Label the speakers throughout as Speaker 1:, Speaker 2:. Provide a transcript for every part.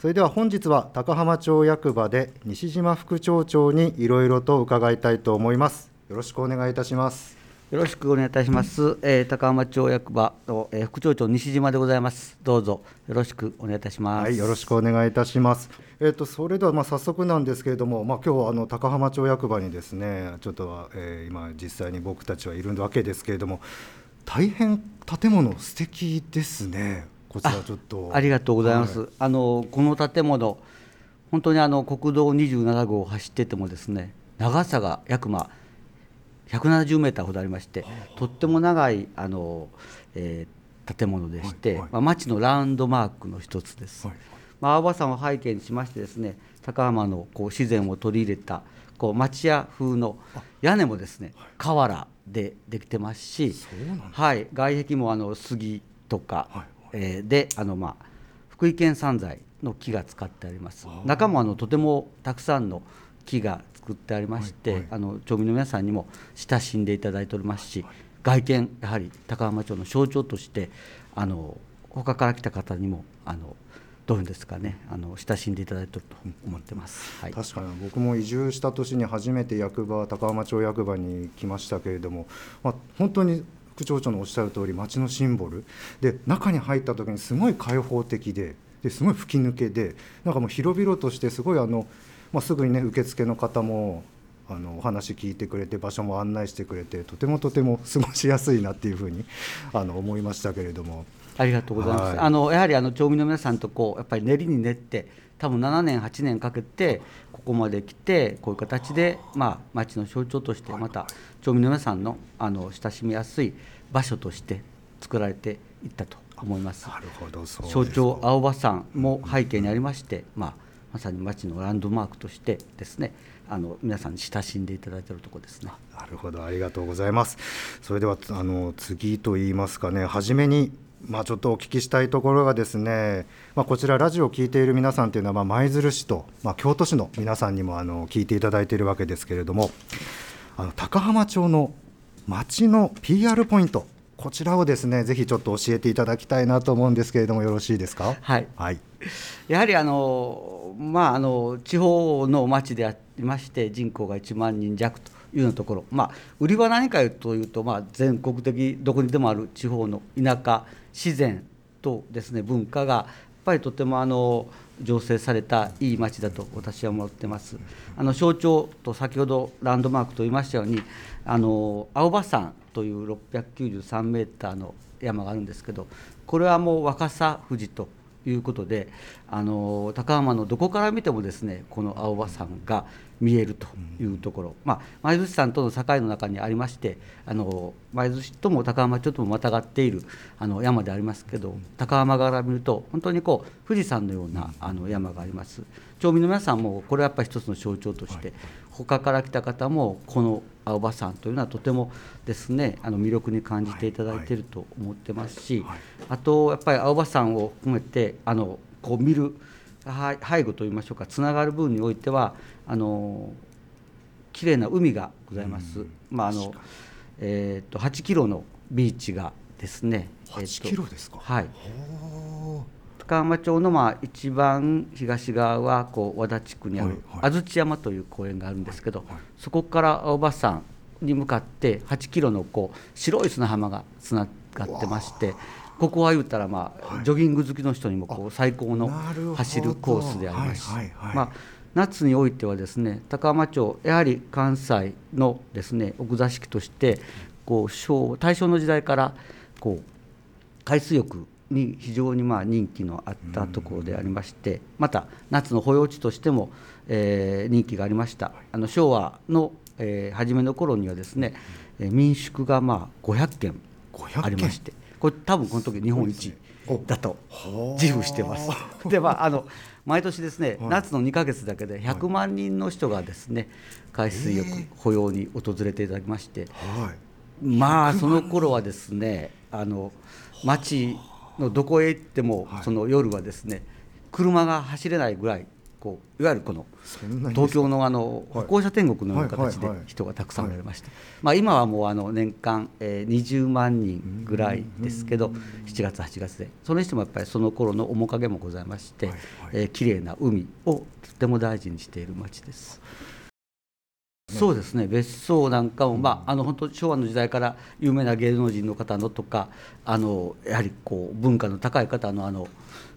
Speaker 1: それでは本日は高浜町役場で西島副町長にいろいろと伺いたいと思いますよろしくお願いいたします
Speaker 2: よろしくお願いいたします。えー、高浜町役場の、えー、副町長西島でございます。どうぞよろしくお願いいたします。
Speaker 1: はい、よろしくお願いいたします。えっ、とそれではまあ早速なんですけれども、まあ今日はあの高浜町役場にですね、ちょっと、えー、今実際に僕たちはいるわけですけれども、大変建物素敵ですね。こちらちょっと。
Speaker 2: ありがとうございます。はい、あのこの建物本当にあの国道27号を走っててもですね、長さが約まあ170メーターほどありまして、とっても長いあの、えー、建物でして、はいはい、まあ、町のランドマークの一つです。はい、まあ、青葉山を背景にしましてですね高浜のこう自然を取り入れたこう町屋風の屋根もですね瓦でできてますしはい、外壁もあの杉とか、はい、えー、であの、まあ、福井県産材の木が使ってあります。中もあのとてもたくさんの木が作ってありまして、はいはい、あの町民の皆さんにも親しんでいただいておりますし、外見やはり高浜町の象徴としてあの他から来た方にもあのどういうんですかねあの親しんでいただいていると思ってます、はい、
Speaker 1: 確かに僕も移住した年に初めて役場高浜町役場に来ましたけれども、まあ、本当に副町長のおっしゃる通り町のシンボルで中に入った時にすごい開放的でですごい吹き抜けでなんかもう広々としてすごいあのまあ、すぐにね受付の方もあのお話聞いてくれて場所も案内してくれてとてもとても過ごしやすいなっていうふうにあの思いましたけれども。
Speaker 2: ありがとうございます。はい、あのやはりあの町民の皆さんとこうやっぱり練りに練って多分7年8年かけてここまで来てこういう形でまあ町の象徴としてまた町民の皆さんのあの親しみやすい場所として作られていったと思います。
Speaker 1: なるほど
Speaker 2: 象徴青葉山も背景にありまして、まあまさに町のランドマークとしてですねあの皆さんに親しんでいただいているところですね。
Speaker 1: なるほどありがとうございます。それではあの次と言いますかね初めにまあ、ちょっとお聞きしたいところがですね、まあ、こちらラジオを聞いている皆さんというのは、まあ、舞鶴市と、まあ、京都市の皆さんにもあの聞いていただいているわけですけれどもあの高浜町の町の PR ポイントこちらをですねぜひちょっと教えていただきたいなと思うんですけれどもよろしいですか？
Speaker 2: はい、
Speaker 1: はい、
Speaker 2: やはりあの、まあ、あの地方の町でありまして人口が1万人弱というようなところ、まあ、売りは何かというと、まあ、全国的どこにでもある地方の田舎自然とですね文化がやっぱりとてもあの醸成されたいい町だと私は思ってます。あの象徴と先ほどランドマークと言いましたようにあの青葉山という693メーターの山があるんですけどこれはもう若狭富士ということであの高浜のどこから見てもですねこの青葉山が見えるというところ、まあ、舞鶴市さんとの境の中にありましてあの舞鶴市とも高浜町ともまたがっているあの山でありますけど高浜から見ると本当にこう富士山のようなあの山があります。町民の皆さんもこれはやっぱり一つの象徴として、はい、他から来た方もこの青葉山というのはとてもですねあの魅力に感じていただいていると思ってますし、あとやっぱり青葉山を含めてあのこう見る背後といいましょうかつながる部分においてはあの綺麗な海がございます。まああのえっ、ー、と8キロのビーチがですね。
Speaker 1: 8キロですか？
Speaker 2: はい。高浜町のまあ一番東側はこう和田地区にある安土山という公園があるんですけど、そこから青葉山に向かって8キロのこう白い砂浜がつながってまして。ここは言ったら、まあ、はい、ジョギング好きの人にもこう最高の走るコースであります。し、まあ、夏においてはですね高浜町やはり関西のですね奥座敷としてこう昭大正の時代からこう海水浴に非常にまあ人気のあったところでありましてまた夏の保養地としても、えー、人気がありました。あの昭和の、えー、初めの頃にはですね、えー、民宿がまあ500軒。ありまして。これ多分この時日本一だと自負してます。でまああの毎年ですね、夏の2か月だけで100万人の人がですね海水浴保養に訪れていただきまして、まあその頃はですねあの町のどこへ行ってもその夜はですね車が走れないぐらいこういわゆるこの東京のあの
Speaker 1: はい。
Speaker 2: 歩行者天国のような形で人がたくさんおられました、まあ、今はもうあの年間、えー20万人ぐらいですけど7月8月で。それにしてもやっぱりその頃の面影もございまして、
Speaker 1: はいはい。
Speaker 2: えー綺麗な海をとても大事にしている町です。そうですね。別荘なんかも、まあ、あの本当昭和の時代から有名な芸能人の方のとかあのやはりこう文化の高い方のあの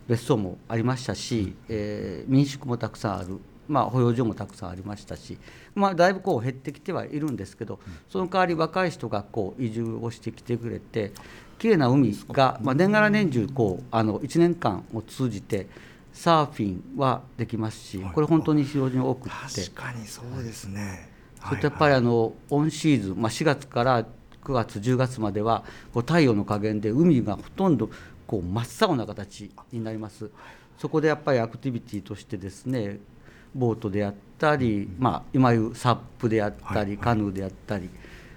Speaker 2: 別荘もありましたし、えー民宿もたくさんある、まあ、保養所もたくさんありましたし、まあ、だいぶこう減ってきてはいるんですけどその代わり若い人がこう移住をしてきてくれて綺麗な海が、まあ、年がら年中こうあの1年間を通じてサーフィンはできますしこれ本当に非常に多くって。
Speaker 1: 確かにそうですね。
Speaker 2: それとやっぱりあのオンシーズン、まあ、4月から9月10月まではこう太陽の加減で海がほとんどこう真っ青な形になります。そこでやっぱりアクティビティとしてですねボートであったり、まあ、今言うサップであったり、カヌーであったり、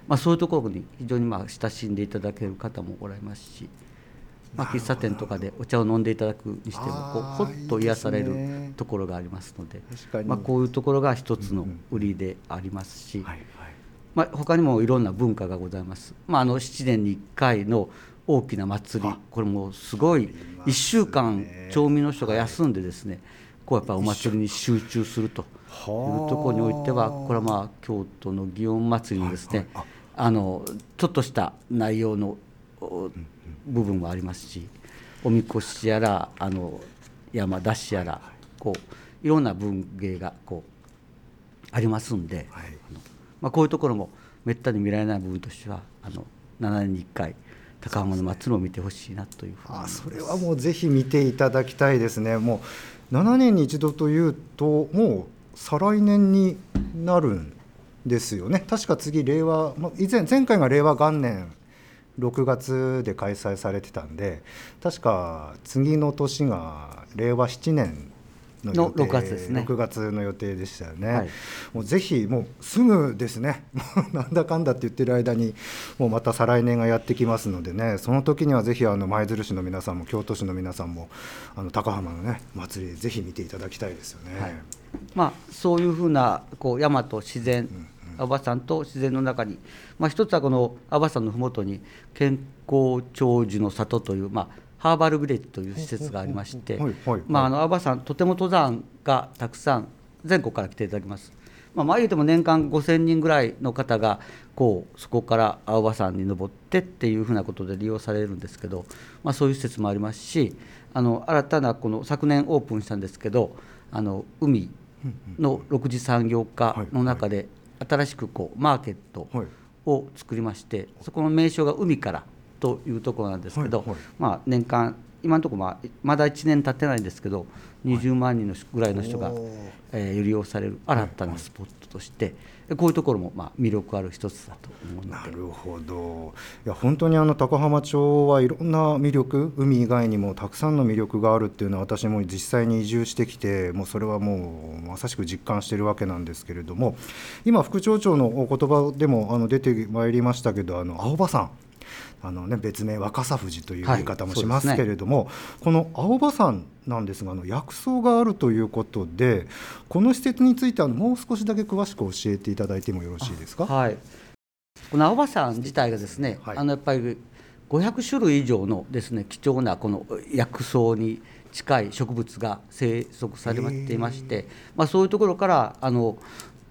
Speaker 2: まあ、そういうところに非常にまあ親しんでいただける方もおられますし、まあ、喫茶店とかでお茶を飲んでいただくにしてもこうほっと癒されるところがありますのでまあ、こういうところが一つの売りでありますし。まあ、他にもいろんな文化がございます、まあ、あの7年に1回の大きな祭り。これもすごい。1週間町民の人が休んでですねこうやっぱお祭りに集中するというところにおいてはこれはまあ京都の祇園祭りのですねあのちょっとした内容のお部分もありますしおみこしやらあの山出しやらこういろんな文芸がこうありますんで。
Speaker 1: はい。
Speaker 2: まあ、こういうところもめったに見られない部分としてはあの7年に1回高浜の祭りを見てほしいなというふうに思い
Speaker 1: あそれはもうぜひ見ていただきたいですね。もう7年に一度というともう再来年になるんですよね。確か次令和まあ以前前回が令和元年6月で開催されてたんで確か次の年が令和7年の予定
Speaker 2: の6月ですね。
Speaker 1: 6月の予定でしたよね、
Speaker 2: はい。
Speaker 1: もうぜひもうすぐですね。もうなんだかんだって言ってる間にもうまた再来年がやってきますのでね。その時にはぜひあの舞鶴市の皆さんも京都市の皆さんもあの高浜のね祭りぜひ見ていただきたいですよね。
Speaker 2: はい。まあ、そういうふうなこう山と自然阿波山と自然の中に、まあ、一つはこの阿波山の麓に健康長寿の里という、まあ、ハーバルビレッジという施設がありましてまああの阿波山とても登山がたくさん全国から来ていただきます。まあ、まあ言うても年間5000人ぐらいの方がこうそこから青葉山に登ってっていうふうなことで利用されるんですけど、まあ、そういう施設もありますしあの新たなこの昨年オープンしたんですけどあの海の6次産業化の中で新しくこうマーケット
Speaker 1: はい。
Speaker 2: を作りましてそこの名称が海からというところなんですけど、
Speaker 1: はいはい。
Speaker 2: まあ、年間今のところまあまだ1年経ってないんですけど20万人のぐらいの人が、えー利用される新たなスポットとして、でこういうところもまあ魅力ある一つだと思う。
Speaker 1: なるほど。いや本当にあの高浜町はいろんな魅力海以外にもたくさんの魅力があるっていうのは私も実際に移住してきてもうそれはもうまさしく実感しているわけなんですけれども今副町長のお言葉でもあの出てまいりましたけどあの青葉山あのね、別名若狭富士という言い方もしますけれども、この青葉山なんですがあの薬草があるということでこの施設についてはもう少しだけ詳しく教えていただいてもよろしいですか？
Speaker 2: はい、この青葉山自体がですね、
Speaker 1: はい。
Speaker 2: あのやっぱり500種類以上のですね貴重なこの薬草に近い植物が生息されていまして、まあ、そういうところからあの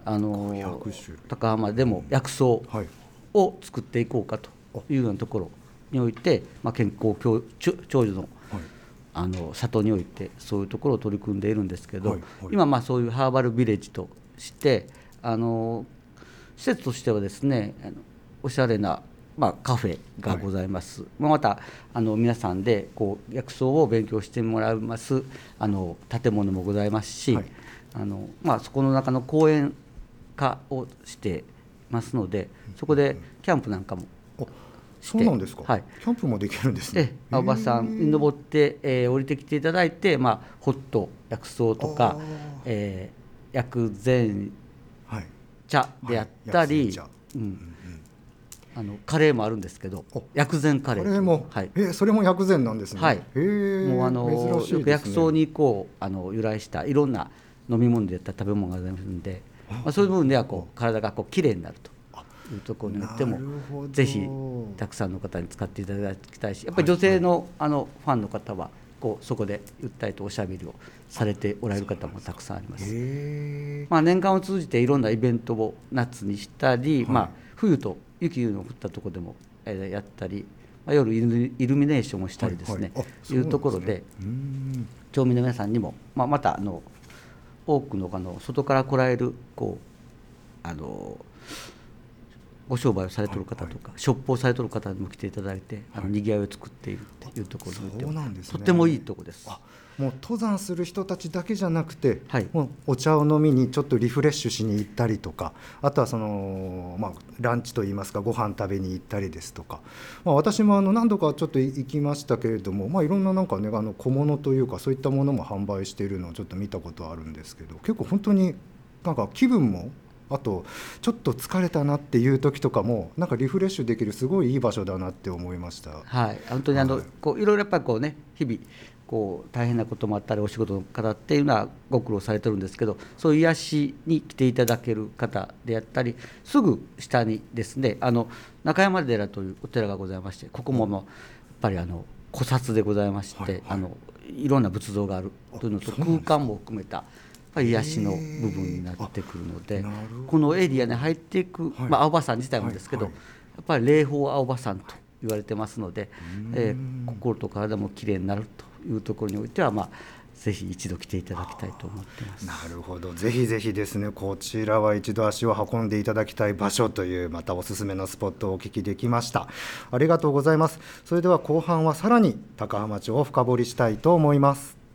Speaker 2: あの
Speaker 1: 500種
Speaker 2: 高浜でも薬草
Speaker 1: はい。
Speaker 2: を作っていこうかというようなところにおいて、まあ、健康長長寿の
Speaker 1: はい。
Speaker 2: あの里においてそういうところを取り組んでいるんですけど、今まあそういうハーバルビレッジとしてあの施設としてはですねあのおしゃれな、まあ、カフェがございます、まあまたあの皆さんでこう薬草を勉強してもらいますあの建物もございますし、
Speaker 1: はい。
Speaker 2: あのまあ、そこの中の公園化をしてますのでそこでキャンプなんかも
Speaker 1: あそうなんですか、
Speaker 2: はい。
Speaker 1: キャンプもできるんですね。
Speaker 2: ええ青葉山に登って、えー降りてきていただいて、まあ、ホット薬草と
Speaker 1: あ
Speaker 2: か
Speaker 1: ー、
Speaker 2: えー薬膳
Speaker 1: はい。
Speaker 2: 茶であったり、
Speaker 1: はい。薬膳茶。
Speaker 2: うん。あのカレーもあるんですけど
Speaker 1: お。
Speaker 2: 薬膳カレー。
Speaker 1: これも、
Speaker 2: はい。
Speaker 1: えそれも薬膳なんですね。
Speaker 2: はい。もうあの
Speaker 1: ね。
Speaker 2: よく薬草にこうあの由来したいろんな飲み物であったり食べ物がございますので、まあ、そういう部分ではこう体がこうきれいになるというところによってもぜひたくさんの方に使っていただきたいしやっぱり女性のあのファンの方はこうそこでゆったりとおしゃべりをされておられる方もたくさんあります。まあ、年間を通じていろんなイベントを夏にしたり、
Speaker 1: はい。
Speaker 2: まあ、冬と雪の降ったところでもえーやったり、まあ、夜イルイルミネーションをしたりですね、
Speaker 1: はい。はいあ
Speaker 2: いいうところで町民の皆さんにも、まあ、またあの多くのあの外から来られるこうあのご商売をされてる方とか、ショップをされてる方にも来ていただいて、あの賑わいを作っているっていうところにおいては
Speaker 1: そうなんですね。
Speaker 2: とてもいいところです。
Speaker 1: あもう登山する人たちだけじゃなくて、
Speaker 2: はい。
Speaker 1: もうお茶を飲みにちょっとリフレッシュしに行ったりとかあとはその、まあ、ランチといいますかご飯食べに行ったりですとか、まあ、私もあの何度かちょっと行きましたけれども、まあ、いろんななんかねあの小物というかそういったものも販売しているのをちょっと見たことあるんですけど結構本当になんか気分もあとちょっと疲れたなっていう時とかもなんかリフレッシュできるすごいいい場所だなって思いました。
Speaker 2: はい、本当にあの、
Speaker 1: はい。
Speaker 2: こういろいろやっぱりこうね日々こう大変なこともあったりお仕事の方っていうのはご苦労されてるんですけどそういう癒しに来ていただける方であったりすぐ下にですねあの中山寺というお寺がございましてここもやっぱりあの古刹でございまして、
Speaker 1: はいはい。
Speaker 2: あのいろんな仏像があるというのと空間も含めた癒しの部分になってくるのでこのエリアに入っていく、
Speaker 1: はい。
Speaker 2: まあ、青葉山自体もですけど、やっぱり霊峰青葉山と言われてますので、えー心と体もきれいになるというところにおいては、まあ、ぜひ一度来ていただきたいと思っています。
Speaker 1: なるほど。ぜひぜひですねこちらは一度足を運んでいただきたい場所というまたおすすめのスポットをお聞きできました。ありがとうございます。それでは後半はさらに高浜町を深掘りしたいと思います